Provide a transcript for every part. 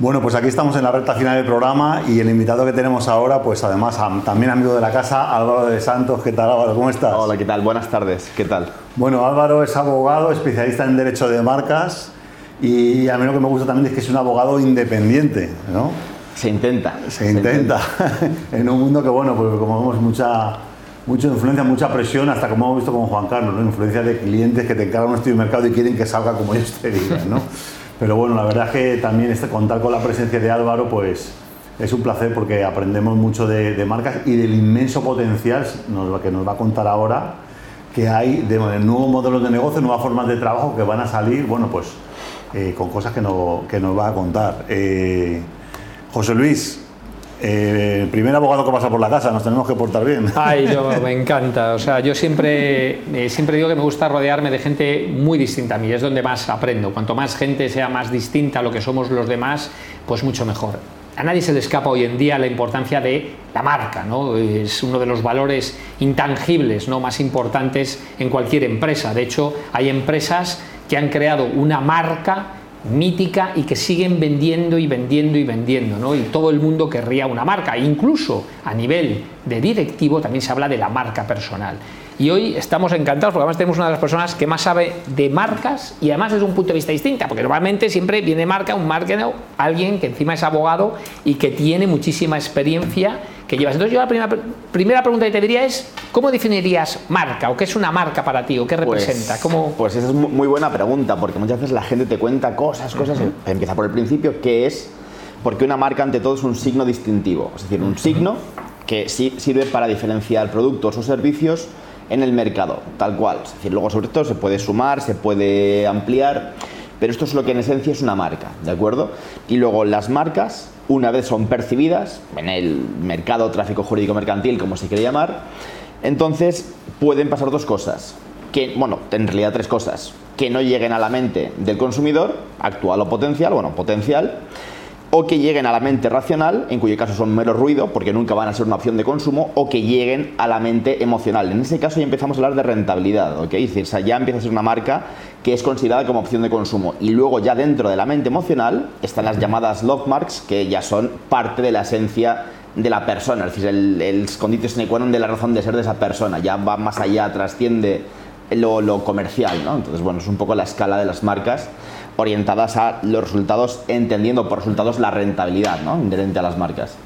Bueno, pues aquí estamos en la recta final del programa y el invitado que tenemos ahora, pues además también amigo de la casa, Álvaro de Santos. ¿Qué tal Álvaro? ¿Cómo estás? Hola, ¿qué tal? Buenas tardes. ¿Qué tal? Bueno, Álvaro es abogado, especialista en derecho de marcas y a mí lo que me gusta también es que es un abogado independiente, ¿no? Se intenta. Se, intenta. en un mundo que, bueno, pues como vemos mucha, mucha influencia, mucha presión, hasta como hemos visto con Juan Carlos, ¿no? influencia de clientes que te encargan un estudio de mercado y quieren que salga como ellos te digan, ¿no? Pero bueno, la verdad es que también este, contar con la presencia de Álvaro, pues es un placer porque aprendemos mucho de, marcas y del inmenso potencial que nos va a contar ahora que hay de, nuevos modelos de negocio, nuevas formas de trabajo que van a salir, bueno, pues eh, con cosas que, no, que, nos va a contar. Eh, José Luis, eh, el primer abogado que pasa por la casa, nos tenemos que portar bien. Ay, yo, me encanta. O sea, yo siempre, eh, siempre digo que me gusta rodearme de gente muy distinta a mí, es donde más aprendo. Cuanto más gente sea más distinta a lo que somos los demás, pues mucho mejor. A nadie se le escapa hoy en día la importancia de la marca, ¿no? Es uno de los valores intangibles ¿no? más importantes en cualquier empresa. De hecho, hay empresas que han creado una marca mítica y que siguen vendiendo y vendiendo y vendiendo, ¿no? Y todo el mundo querría una marca, incluso a nivel de directivo también se habla de la marca personal. Y hoy estamos encantados porque además tenemos una de las personas que más sabe de marcas y además desde un punto de vista distinto, porque normalmente siempre viene marca, un marketer, alguien que encima es abogado y que tiene muchísima experiencia que llevas. Entonces yo la primera, primera pregunta que te diría es, ¿cómo definirías marca o qué es una marca para ti o qué pues, representa? ¿Cómo... Pues esa es muy buena pregunta porque muchas veces la gente te cuenta cosas, cosas, empieza por el principio, ¿qué es? Porque una marca ante todo es un signo distintivo, es decir, un signo que sí sirve para diferenciar productos o servicios en el mercado, tal cual. Es decir, luego sobre todo se puede sumar, se puede ampliar, pero esto es lo que en esencia es una marca, ¿de acuerdo? Y luego las marcas, una vez son percibidas en el mercado tráfico jurídico mercantil, como se quiere llamar, entonces pueden pasar dos cosas. Que, bueno, en realidad tres cosas. Que no lleguen a la mente del consumidor, actual o potencial, bueno, potencial, o que lleguen a la mente racional, en cuyo caso son mero ruido, porque nunca van a ser una opción de consumo, o que lleguen a la mente emocional. En ese caso ya empezamos a hablar de rentabilidad, ¿ok? Es decir, ya empieza a ser una marca que es considerada como opción de consumo. Y luego ya dentro de la mente emocional están las llamadas love marks, que ya son parte de la esencia de la persona, es decir, el, el escondite sine qua non de la razón de ser de esa persona, ya va más allá, trasciende lo, lo comercial, ¿no? Entonces, bueno, es un poco la escala de las marcas orientadas a los resultados, entendiendo por resultados la rentabilidad ¿no? inherente a las marcas.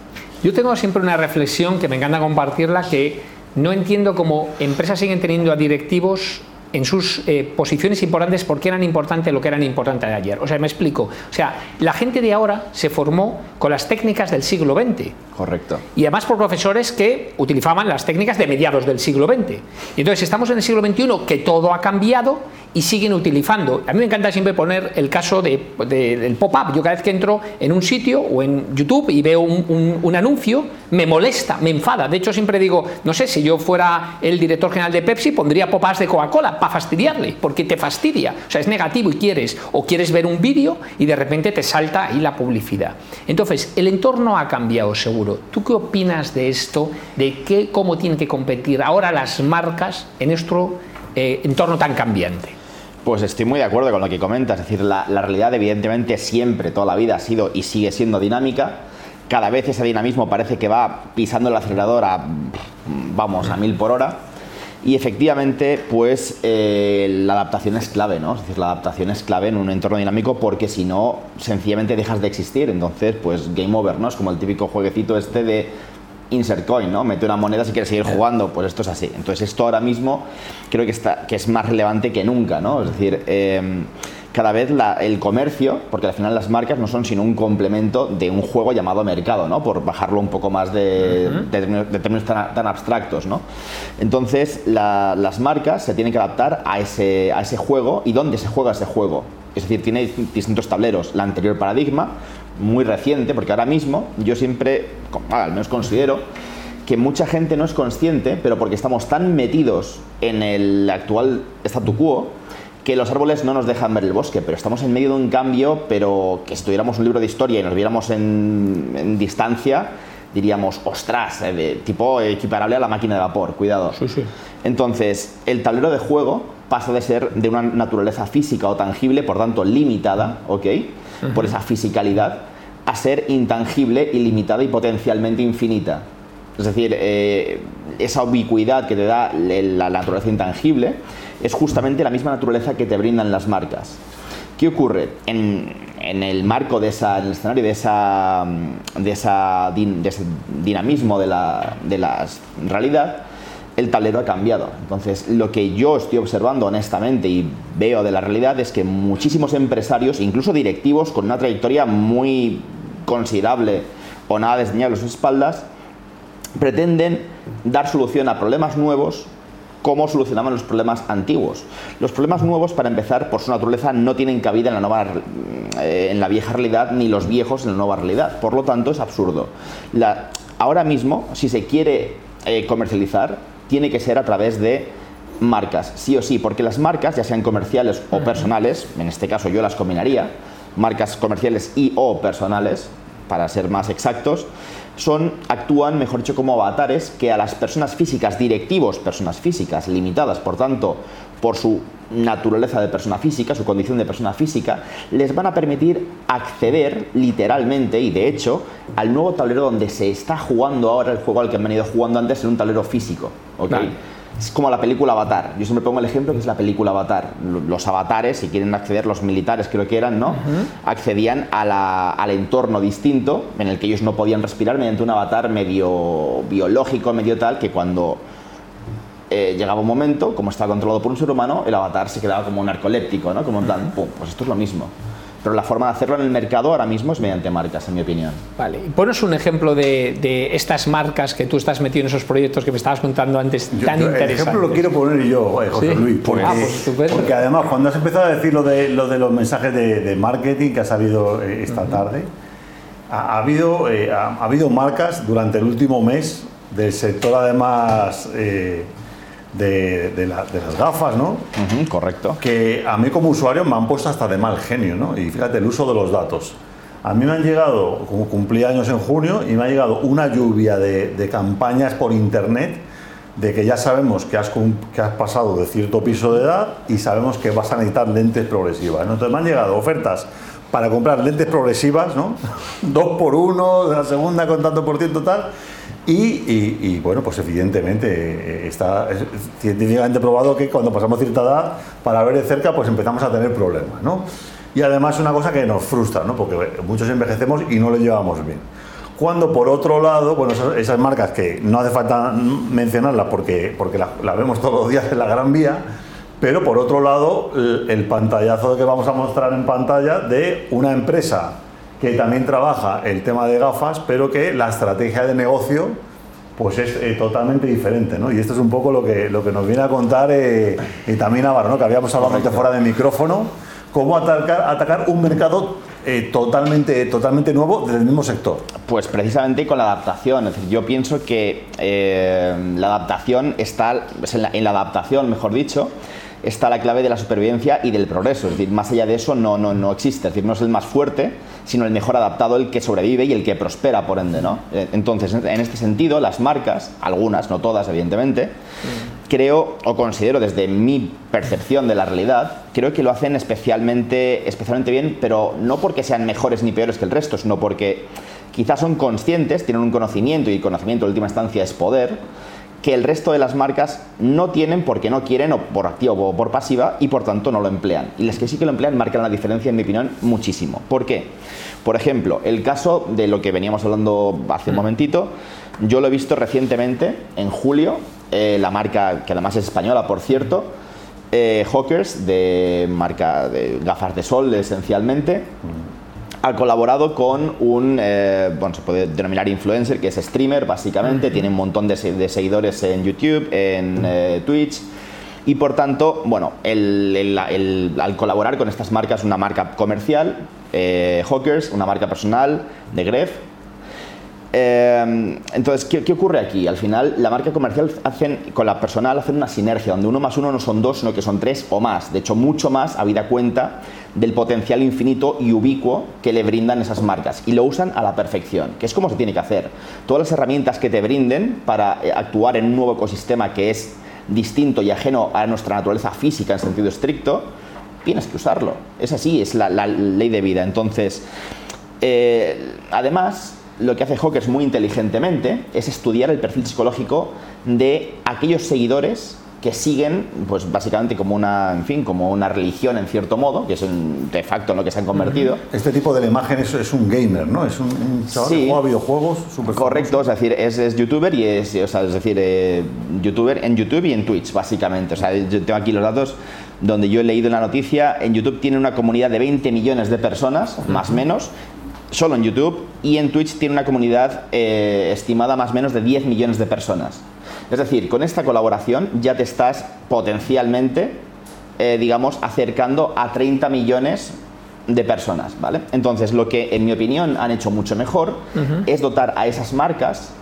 Yo tengo siempre una reflexión que me encanta compartirla, que no entiendo cómo empresas siguen teniendo a directivos en sus eh, posiciones importantes porque eran importantes lo que eran importantes de ayer. O sea, me explico. O sea, la gente de ahora se formó con las técnicas del siglo XX. Correcto. Y además por profesores que utilizaban las técnicas de mediados del siglo XX. Y entonces estamos en el siglo XXI que todo ha cambiado y siguen utilizando. A mí me encanta siempre poner el caso de, del pop-up. Yo cada vez que entro en un sitio o en YouTube y veo un, un, anuncio, me molesta, me enfada. De hecho, siempre digo, no sé, si yo fuera el director general de Pepsi, pondría pop-ups de Coca-Cola para fastidiarle, porque te fastidia. O sea, es negativo y quieres, o quieres ver un vídeo y de repente te salta ahí la publicidad. Entonces, el entorno ha cambiado seguro. ¿Tú qué opinas de esto? ¿De qué, cómo tienen que competir ahora las marcas en nuestro eh, entorno tan cambiante? Pues estoy muy de acuerdo con lo que comentas, es decir, la, realidad evidentemente siempre, toda la vida ha sido y sigue siendo dinámica, cada vez ese dinamismo parece que va pisando el acelerador a, vamos, a mil por hora, y efectivamente, pues eh, la adaptación es clave, ¿no? Es decir, la adaptación es clave en un entorno dinámico porque si no, sencillamente dejas de existir. Entonces, pues game over, ¿no? Es como el típico jueguecito este de insert coin, ¿no? Mete una moneda si quieres seguir jugando, pues esto es así. Entonces esto ahora mismo creo que, está, que es más relevante que nunca, ¿no? Es decir, em, cada vez el comercio, porque al final las marcas no son sino un complemento de un juego llamado mercado, ¿no? Por bajarlo un poco más de, términos tan, abstractos, ¿no? Entonces las marcas se tienen que adaptar a ese, a ese juego y dónde se juega ese juego. Es decir, tiene distintos tableros. La anterior paradigma, muy reciente, porque ahora mismo yo siempre, al menos considero, que mucha gente no es consciente, pero porque estamos tan metidos en el actual statu quo, que los árboles no nos dejan ver el bosque, pero estamos en medio de un cambio, pero que si tuviéramos un libro de historia y nos viéramos en, distancia, diríamos, ostras, eh, de tipo equiparable a la máquina de vapor, cuidado. Entonces, el tablero de juego pasa de ser de una naturaleza física o tangible, por tanto limitada, ¿ok? Por esa fisicalidad, a ser intangible, ilimitada y potencialmente infinita. Es decir, eh, esa ubicuidad que te da la naturaleza intangible es justamente la misma naturaleza que te brindan las marcas. ¿Qué ocurre? En, el marco de esa, en el escenario de, esa, de, esa ese dinamismo de la, de la realidad, el tablero ha cambiado. Entonces, lo que yo estoy observando honestamente y veo de la realidad es que muchísimos empresarios, incluso directivos con una trayectoria muy considerable o nada desdeñable a sus espaldas, pretenden dar solución a problemas nuevos como solucionaban los problemas antiguos. Los problemas nuevos, para empezar, por su naturaleza, no tienen cabida en la, nueva, eh, en la vieja realidad ni los viejos en la nueva realidad. Por lo tanto, es absurdo. ahora mismo, si se quiere eh, comercializar, tiene que ser a través de marcas, sí o sí, porque las marcas, ya sean comerciales o personales, en este caso yo las combinaría, marcas comerciales y o personales, para ser más exactos, son, actúan, mejor dicho, como avatares que a las personas físicas, directivos, personas físicas, limitadas, por tanto, por su naturaleza de persona física, su condición de persona física, les van a permitir acceder literalmente y de hecho al nuevo tablero donde se está jugando ahora el juego al que han venido jugando antes en un tablero físico. Es como la película Avatar. Yo siempre pongo el ejemplo que es la película Avatar. Los avatares, si quieren acceder, los militares creo que eran, ¿no? Accedían al entorno distinto en el que ellos no podían respirar mediante un avatar medio biológico, medio tal, que cuando eh, llegaba un momento, como estaba controlado por un ser humano, el avatar se quedaba como un narcoléptico, ¿no? Como un plan, pues esto es lo mismo. Pero la forma de hacerlo en el mercado ahora mismo es mediante marcas, en mi opinión. Vale, y ponos un ejemplo de, estas marcas que tú estás metido en esos proyectos que me estabas contando antes, tan interesantes. El ejemplo lo quiero poner yo, eh, José Luis, porque, ah, pues porque, además cuando has empezado a decir lo de, lo de los mensajes de, marketing que ha salido eh, esta tarde, ha, habido, ha, habido marcas durante el último mes del sector además de, las gafas, ¿no? correcto. Que a mí como usuario me han puesto hasta de mal genio, ¿no? Y fíjate, el uso de los datos. A mí me han llegado, como cumplí años en junio, y me ha llegado una lluvia de, campañas por internet de que ya sabemos que has, que has pasado de cierto piso de edad y sabemos que vas a necesitar lentes progresivas. Entonces me han llegado ofertas para comprar lentes progresivas, ¿no? Dos por uno, de la segunda con tanto por ciento tal y, bueno, pues evidentemente eh, está científicamente probado que cuando pasamos cierta edad, para ver de cerca, pues empezamos a tener problemas, ¿no? Y además una cosa que nos frustra, ¿no? Porque muchos envejecemos y no lo llevamos bien. Cuando por otro lado, bueno, esas, marcas que no hace falta mencionarlas porque, porque las vemos todos los días en la Gran Vía, pero por otro lado, el pantallazo que vamos a mostrar en pantalla de una empresa que también trabaja el tema de gafas, pero que la estrategia de negocio pues es eh, totalmente diferente, ¿no? Y esto es un poco lo que, lo que nos viene a contar eh, también Navarro, ¿no? Que habíamos hablado antes fuera de micrófono, cómo atacar, atacar un mercado eh, totalmente, totalmente nuevo del mismo sector. Pues precisamente con la adaptación. Es decir, yo pienso que la adaptación está, en la, en la adaptación, mejor dicho, está la clave de la supervivencia y del progreso. Es decir, más allá de eso no, no, no existe. Es decir, no es el más fuerte, sino el mejor adaptado, el que sobrevive y el que prospera, por ende. ¿no? Eh, entonces, en este sentido, las marcas, algunas, no todas, evidentemente, creo o considero desde mi percepción de la realidad, creo que lo hacen especialmente, especialmente bien, pero no porque sean mejores ni peores que el resto, sino porque quizás son conscientes, tienen un conocimiento y el conocimiento en última instancia es poder que el resto de las marcas no tienen porque no quieren o por activa o por pasiva y por tanto no lo emplean. Y las que sí que lo emplean marcan la diferencia, en mi opinión, muchísimo. ¿Por qué? Por ejemplo, el caso de lo que veníamos hablando hace un mm. momentito, yo lo he visto recientemente, en julio, eh, la marca, que además es española, por cierto, eh, Hawkers, de marca de gafas de sol esencialmente. Ha colaborado con un, eh, bueno, se puede denominar influencer, que es streamer básicamente, tiene un montón de, seguidores en YouTube, en eh, Twitch. Y por tanto, bueno, al colaborar con estas marcas, una marca comercial, eh, Hawkers, una marca personal de Gref, eh, entonces, ¿qué, ocurre aquí? Al final, la marca comercial hacen, con la personal hacen una sinergia, donde uno más uno no son dos, sino que son tres o más. De hecho, mucho más, habida cuenta del potencial infinito y ubicuo que le brindan esas marcas. Y lo usan a la perfección, que es como se tiene que hacer. Todas las herramientas que te brinden para eh, actuar en un nuevo ecosistema que es distinto y ajeno a nuestra naturaleza física en sentido estricto, tienes que usarlo. Es así, es la, ley de vida. Entonces, Eh, además, lo que hace Hawkers muy inteligentemente es estudiar el perfil psicológico de aquellos seguidores que siguen, pues básicamente como una, en fin, como una religión en cierto modo, que es un, de facto en lo que se han convertido. Este tipo de la imagen es, es un gamer, ¿no? Es un, un chaval Sí. que juega videojuegos súper Correcto, es decir, es, es youtuber y es, o sea, es decir, eh, youtuber en YouTube y en Twitch, básicamente. O sea, yo tengo aquí los datos donde yo he leído en la noticia, en YouTube tiene una comunidad de 20 millones de personas, más o menos, solo en YouTube, y en Twitch tiene una comunidad eh, estimada más o menos de 10 millones de personas. Es decir, con esta colaboración ya te estás potencialmente, eh, digamos, acercando a 30 millones de personas, ¿vale? Entonces, lo que en mi opinión han hecho mucho mejor es dotar a esas marcas,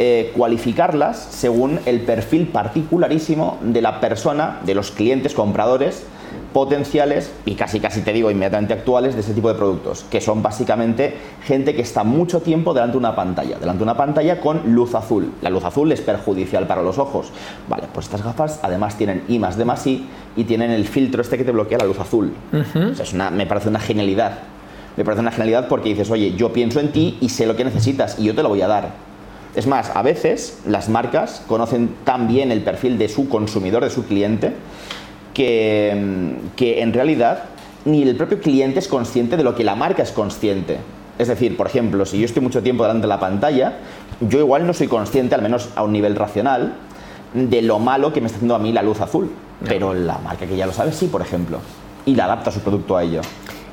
eh, cualificarlas según el perfil particularísimo de la persona, de los clientes compradores potenciales y casi casi te digo inmediatamente actuales de ese tipo de productos, que son básicamente gente que está mucho tiempo delante de una pantalla, delante de una pantalla con luz azul. La luz azul es perjudicial para los ojos. Vale, pues estas gafas además tienen I más D más I y tienen el filtro este que te bloquea la luz azul. O sea, es una, me parece una genialidad. Me parece una genialidad porque dices, oye, yo pienso en ti y sé lo que necesitas y yo te lo voy a dar. Es más, a veces las marcas conocen tan bien el perfil de su consumidor, de su cliente, que, que en realidad ni el propio cliente es consciente de lo que la marca es consciente. Es decir, por ejemplo, si yo estoy mucho tiempo delante de la pantalla, yo igual no soy consciente, al menos a un nivel racional, de lo malo que me está haciendo a mí la luz azul. Pero la marca que ya lo sabe, sí, por ejemplo. Y le adapta su producto a ello.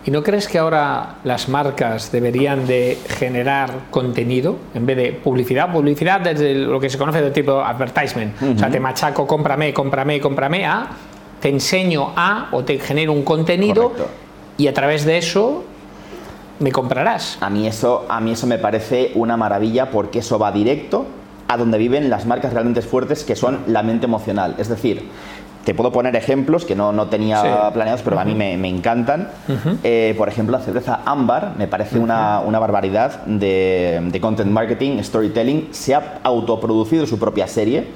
¿Y no crees que ahora las marcas deberían de generar contenido en vez de publicidad? Publicidad desde lo que se conoce de tipo advertisement. O sea, te machaco, cómprame, cómprame, cómprame a, te enseño a o te genero un contenido Correcto. y a través de eso me comprarás. A mí eso, a mí eso me parece una maravilla porque eso va directo a donde viven las marcas realmente fuertes que son la mente emocional. Es decir, te puedo poner ejemplos que no, no tenía Sí. planeados, pero a mí me, me encantan. Eh, por ejemplo, la cerveza Ámbar me parece una, una barbaridad de, de content marketing, storytelling. Se ha autoproducido su propia serie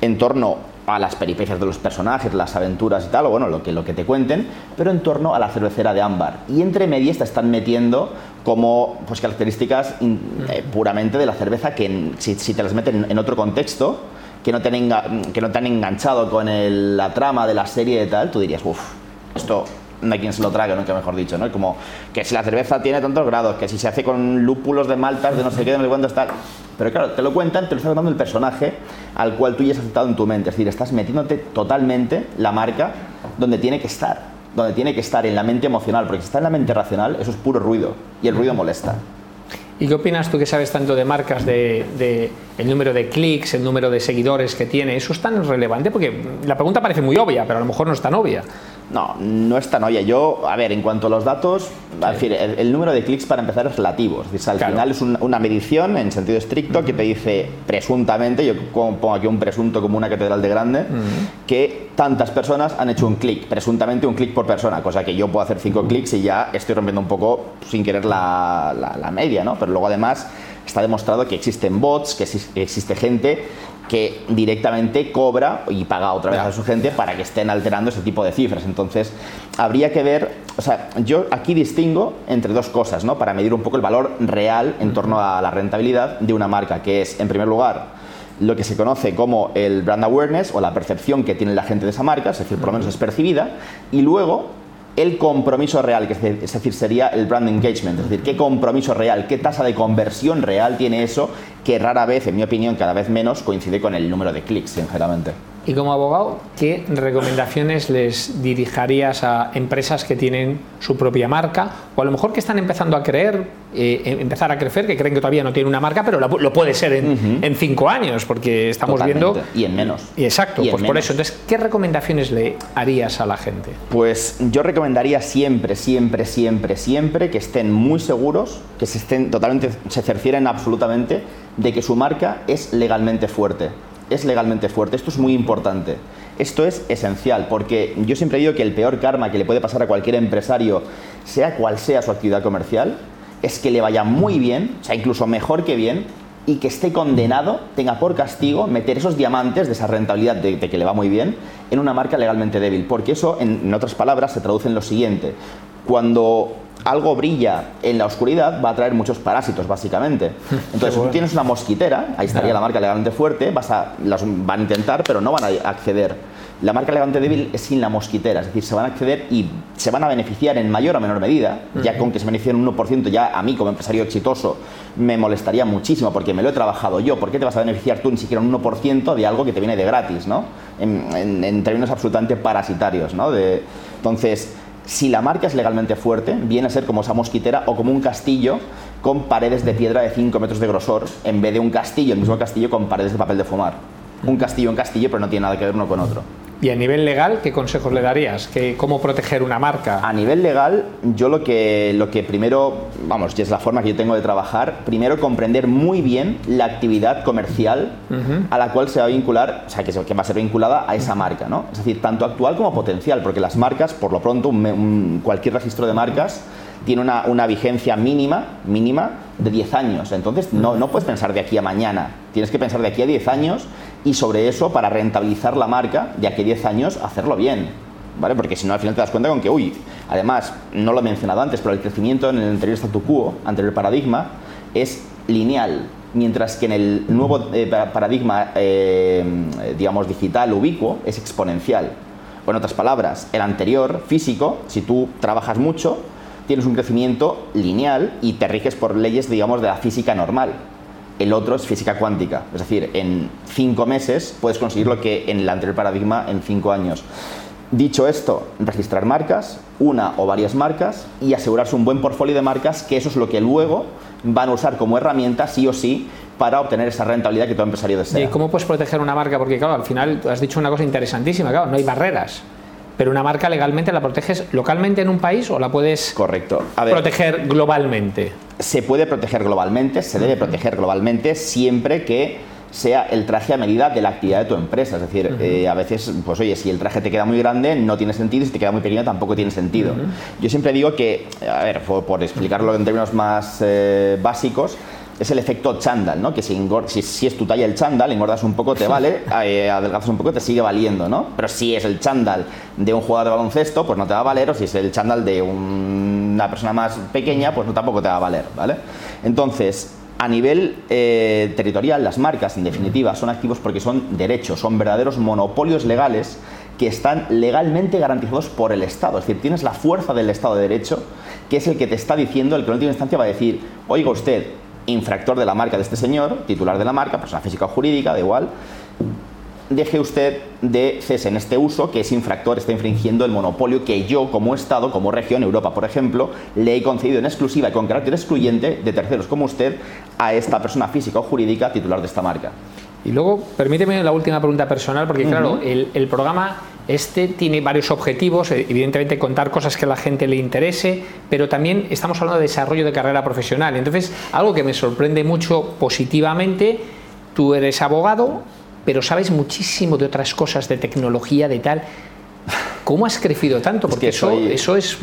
en torno a las peripecias de los personajes, las aventuras y tal, o bueno, lo que, lo que te cuenten, pero en torno a la cervecera de ámbar. Y entre medias te están metiendo como pues, características in- eh, puramente de la cerveza que en- si, si te las meten en otro contexto, que no te han, que no te han enganchado con el- la trama de la serie y tal, tú dirías, uff, esto no hay quien se lo trague, nunca mejor dicho, ¿no? Como que si la cerveza tiene tantos grados, que si se hace con lúpulos de maltas, de no sé qué, de no sé cuánto está. Pero claro, te lo cuentan, te lo está contando el personaje al cual tú ya has aceptado en tu mente. Es decir, estás metiéndote totalmente la marca donde tiene que estar. Donde tiene que estar, en la mente emocional. Porque si está en la mente racional, eso es puro ruido. Y el ruido molesta. ¿Y qué opinas tú que sabes tanto de marcas, de, de el número de clics, el número de seguidores que tiene? ¿Eso es tan relevante? Porque la pregunta parece muy obvia, pero a lo mejor no es tan obvia. No, no es tan olla. Yo, a ver, en cuanto a los datos, es decir, el, el número de clics para empezar es relativo. Es decir, al Claro. final es un- una medición en sentido estricto que te dice presuntamente, yo pongo aquí un presunto como una catedral de grande, que tantas personas han hecho un clic, presuntamente un clic por persona, cosa que yo puedo hacer cinco clics y ya estoy rompiendo un poco sin querer la, la- la media, ¿no? Pero luego además está demostrado que existen bots, que existe gente que directamente cobra y paga otra vez a su gente para que estén alterando ese tipo de cifras. Entonces, habría que ver, o sea, yo aquí distingo entre dos cosas, ¿no? Para medir un poco el valor real en torno a la rentabilidad de una marca, que es, en primer lugar, lo que se conoce como el brand awareness o la percepción que tiene la gente de esa marca, es decir, por lo menos es percibida, y luego el compromiso real, que es de- es decir, sería el brand engagement, es decir, qué compromiso real, qué tasa de conversión real tiene eso, que rara vez, en mi opinión, cada vez menos coincide con el número de clics, sinceramente. Y como abogado, ¿qué recomendaciones les dirigirías a empresas que tienen su propia marca o a lo mejor que están empezando a creer, eh, em- empezar a crecer, que creen que todavía no tienen una marca, pero lo puede ser en, en cinco años, porque estamos viendo... Y en menos. Y exacto, Y pues por eso. Entonces, ¿qué recomendaciones le harías a la gente? Pues yo recomendaría siempre, siempre, siempre, siempre que estén muy seguros, que se estén totalmente, se cercioren absolutamente de que su marca es legalmente fuerte. Es legalmente fuerte. Esto es muy importante. Esto es esencial porque yo siempre digo que el peor karma que le puede pasar a cualquier empresario, sea cual sea su actividad comercial, es que le vaya muy bien, o sea, incluso mejor que bien, y que esté condenado, tenga por castigo meter esos diamantes de esa rentabilidad de, que le va muy bien en una marca legalmente débil. Porque eso, en otras palabras, se traduce en lo siguiente. Cuando algo brilla en la oscuridad, va a traer muchos parásitos, básicamente. Entonces, tú tienes una mosquitera, ahí estaría la marca legalmente fuerte, vas a, las van a intentar, pero no van a acceder. La marca legalmente débil es sin la mosquitera, es decir, se van a acceder y se van a beneficiar en mayor o menor medida, ya con que se beneficien un 1%, ya a mí como empresario exitoso me molestaría muchísimo porque me lo he trabajado yo. ¿Por qué te vas a beneficiar tú ni siquiera un 1% de algo que te viene de gratis, ¿no? En, términos absolutamente parasitarios, ¿no? De, entonces, si la marca es legalmente fuerte, viene a ser como esa mosquitera o como un castillo con paredes de piedra de 5 metros de grosor, en vez de un castillo, el mismo castillo con paredes de papel de fumar. Un castillo, un castillo, pero no tiene nada que ver uno con otro. Y a nivel legal, ¿qué consejos le darías? ¿Qué, ¿Cómo proteger una marca? A nivel legal, yo lo que, lo que primero, vamos, y es la forma que yo tengo de trabajar, primero comprender muy bien la actividad comercial a la cual se va a vincular, o sea, que, que, va a ser vinculada a esa marca, ¿no? Es decir, tanto actual como potencial, porque las marcas, por lo pronto, cualquier registro de marcas tiene una, una, vigencia mínima, mínima de 10 años. Entonces, no, no puedes pensar de aquí a mañana, tienes que pensar de aquí a 10 años y sobre eso, para rentabilizar la marca, de aquí a 10 años, hacerlo bien. ¿Vale? Porque si no, al final te das cuenta con que, uy, además, no lo he mencionado antes, pero el crecimiento en el anterior statu quo, anterior paradigma, es lineal, mientras que en el nuevo eh, paradigma, eh, digamos, digital, ubicuo, es exponencial. O en otras palabras, el anterior, físico, si tú trabajas mucho, tienes un crecimiento lineal y te riges por leyes, digamos, de la física normal el otro es física cuántica. Es decir, en cinco meses puedes conseguir lo que en el anterior paradigma en cinco años. Dicho esto, registrar marcas, una o varias marcas, y asegurarse un buen portfolio de marcas, que eso es lo que luego van a usar como herramienta, sí o sí, para obtener esa rentabilidad que todo empresario desea. ¿Y cómo puedes proteger una marca? Porque, claro, al final has dicho una cosa interesantísima, claro, no hay barreras. Pero una marca legalmente la proteges localmente en un país o la puedes Correcto. proteger globalmente. Se puede proteger globalmente, se debe proteger globalmente siempre que sea el traje a medida de la actividad de tu empresa. Es decir, eh, a veces, pues oye, si el traje te queda muy grande, no tiene sentido, y si te queda muy pequeño, tampoco tiene sentido. Yo siempre digo que, a ver, por, explicarlo en términos más eh, básicos, es el efecto chándal, ¿no? Que si, si, es tu talla el chándal, engordas un poco, te vale, eh, adelgazas un poco, te sigue valiendo, ¿no? Pero si es el chándal de un jugador de baloncesto, pues no te va a valer, o si es el chándal de una persona más pequeña, pues no, tampoco te va a valer, ¿vale? Entonces, a nivel eh, territorial, las marcas, en definitiva, son activos porque son derechos, son verdaderos monopolios legales que están legalmente garantizados por el Estado. Es decir, tienes la fuerza del Estado de Derecho, que es el que te está diciendo, el que en última instancia va a decir, oiga usted, infractor de la marca de este señor, titular de la marca, persona física o jurídica, da igual, deje usted de cese en este uso que ese infractor está infringiendo el monopolio que yo como Estado, como región, Europa por ejemplo, le he concedido en exclusiva y con carácter excluyente de terceros como usted a esta persona física o jurídica titular de esta marca. Y luego, permíteme la última pregunta personal, porque claro, el, el programa este tiene varios objetivos, eh, evidentemente contar cosas que a la gente le interese, pero también estamos hablando de desarrollo de carrera profesional. Entonces, algo que me sorprende mucho positivamente, tú eres abogado, pero sabes muchísimo de otras cosas, de tecnología, de tal. ¿Cómo has crecido tanto? Porque eso, eso, es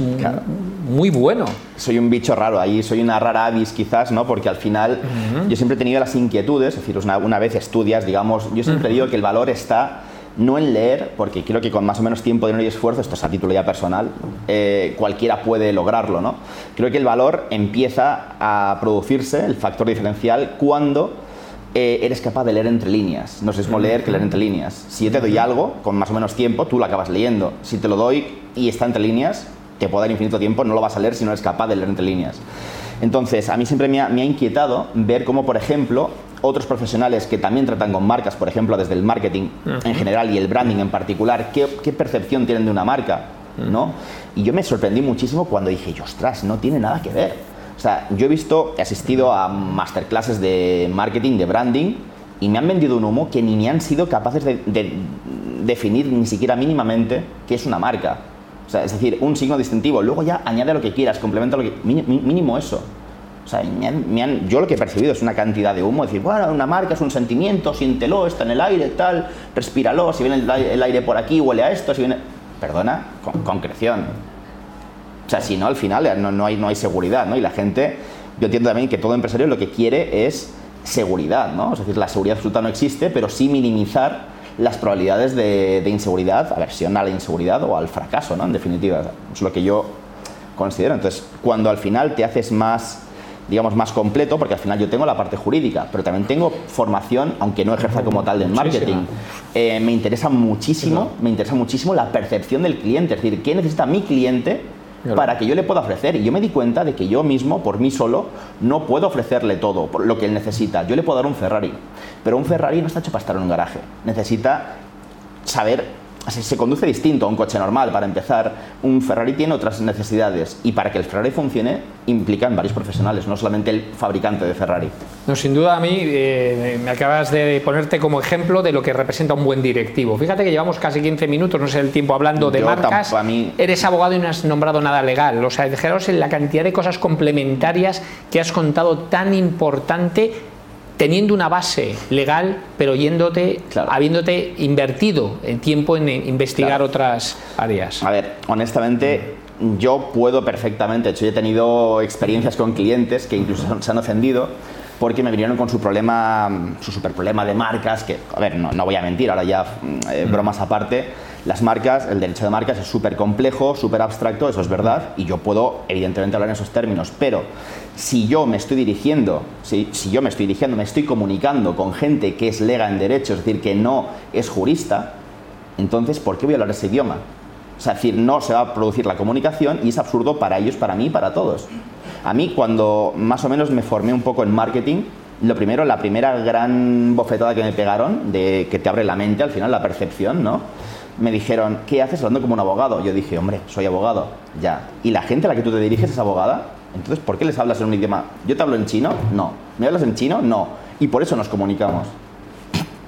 muy bueno. Soy un bicho raro ahí, soy una rara avis quizás, ¿no? Porque al final yo siempre he tenido las inquietudes, es decir, una, vez estudias, digamos, yo siempre digo que el valor está no en leer, porque creo que con más o menos tiempo, dinero y esfuerzo, esto es a título ya personal, eh, cualquiera puede lograrlo, ¿no? Creo que el valor empieza a producirse, el factor diferencial, cuando eh, eres capaz de leer entre líneas. No es mismo leer que leer entre líneas. Si yo te doy algo, con más o menos tiempo, tú lo acabas leyendo. Si te lo doy y está entre líneas, te puedo dar infinito tiempo, no lo vas a leer si no eres capaz de leer entre líneas. Entonces, a mí siempre me ha, me ha inquietado ver cómo, por ejemplo, otros profesionales que también tratan con marcas, por ejemplo, desde el marketing en general y el branding en particular, qué, percepción tienen de una marca, ¿no? Y yo me sorprendí muchísimo cuando dije, ostras, no tiene nada que ver. O sea, yo he visto, he asistido a masterclasses de marketing, de branding, y me han vendido un humo que ni me han sido capaces de, definir ni siquiera mínimamente qué es una marca. O sea, es decir, un signo distintivo. Luego ya añade lo que quieras, complementa lo que... Mínimo eso. O sea, yo lo que he percibido es una cantidad de humo, decir, bueno, una marca es un sentimiento, siéntelo, está en el aire, tal, respíralo, si viene el, aire por aquí, huele a esto, si viene... Perdona, con, concreción. O sea, si no, al final no, no, hay, no hay seguridad, ¿no? Y la gente, yo entiendo también que todo empresario lo que quiere es seguridad, ¿no? Es decir, la seguridad absoluta no existe, pero sí minimizar las probabilidades de, de inseguridad, aversión a la inseguridad o al fracaso, ¿no? En definitiva, es lo que yo considero. Entonces, cuando al final te haces más digamos, más completo, porque al final yo tengo la parte jurídica, pero también tengo formación, aunque no ejerza como tal de marketing. Eh, me interesa muchísimo, me interesa muchísimo la percepción del cliente, es decir, ¿qué necesita mi cliente para que yo le pueda ofrecer? Y yo me di cuenta de que yo mismo, por mí solo, no puedo ofrecerle todo lo que él necesita. Yo le puedo dar un Ferrari, pero un Ferrari no está hecho para estar en un garaje. Necesita saber se conduce distinto a un coche normal. Para empezar, un Ferrari tiene otras necesidades y para que el Ferrari funcione implican varios profesionales, no solamente el fabricante de Ferrari. No, sin duda a mí eh, me acabas de ponerte como ejemplo de lo que representa un buen directivo. Fíjate que llevamos casi 15 minutos, no sé el tiempo, hablando de marcas. Eres abogado y no has nombrado nada legal. O sea, fijaros en la cantidad de cosas complementarias que has contado tan importante teniendo una base legal, pero yéndote, habiéndote invertido el tiempo en investigar otras áreas. A ver, honestamente, yo puedo perfectamente, de hecho, he tenido experiencias con clientes que incluso se han ofendido porque me vinieron con su problema, su super problema de marcas, que, a ver, no, no voy a mentir, ahora ya eh, bromas aparte, las marcas, el derecho de marcas es súper complejo, súper abstracto, eso es verdad, y yo puedo evidentemente hablar en esos términos, pero si yo me estoy dirigiendo, si, yo me estoy dirigiendo, me estoy comunicando con gente que es lega en derecho, es decir, que no es jurista, entonces, ¿por qué voy a hablar ese idioma? O sea, es decir, no se va a producir la comunicación y es absurdo para ellos, para mí, para todos. A mí, cuando más o menos me formé un poco en marketing, lo primero, la primera gran bofetada que me pegaron, de que te abre la mente al final, la percepción, ¿no? Me dijeron, ¿qué haces hablando como un abogado? Yo dije, hombre, soy abogado, ya. ¿Y la gente a la que tú te diriges es abogada? Entonces, ¿por qué les hablas en un idioma? ¿Yo te hablo en chino? No. ¿Me hablas en chino? No. Y por eso nos comunicamos.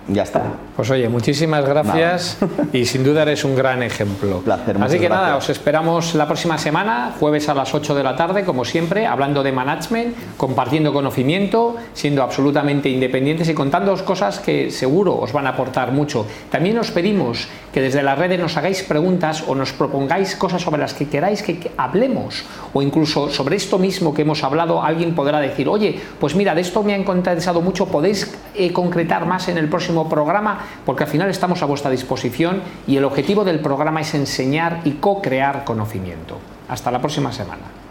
Ya está. Pues oye, muchísimas gracias y sin duda eres un gran ejemplo. Placer, Así que nada, os esperamos la próxima semana, jueves a las 8 de la tarde, como siempre, hablando de management, compartiendo conocimiento, siendo absolutamente independientes y contándoos cosas que seguro os van a aportar mucho. También os pedimos que desde las redes nos hagáis preguntas o nos propongáis cosas sobre las que queráis que hablemos o incluso sobre esto mismo que hemos hablado, alguien podrá decir, oye, pues mira, de esto me ha interesado mucho, podéis eh, concretar más en el programa, porque al final estamos a vuestra disposición y el objetivo del programa es enseñar y co-crear conocimiento. Hasta la próxima semana.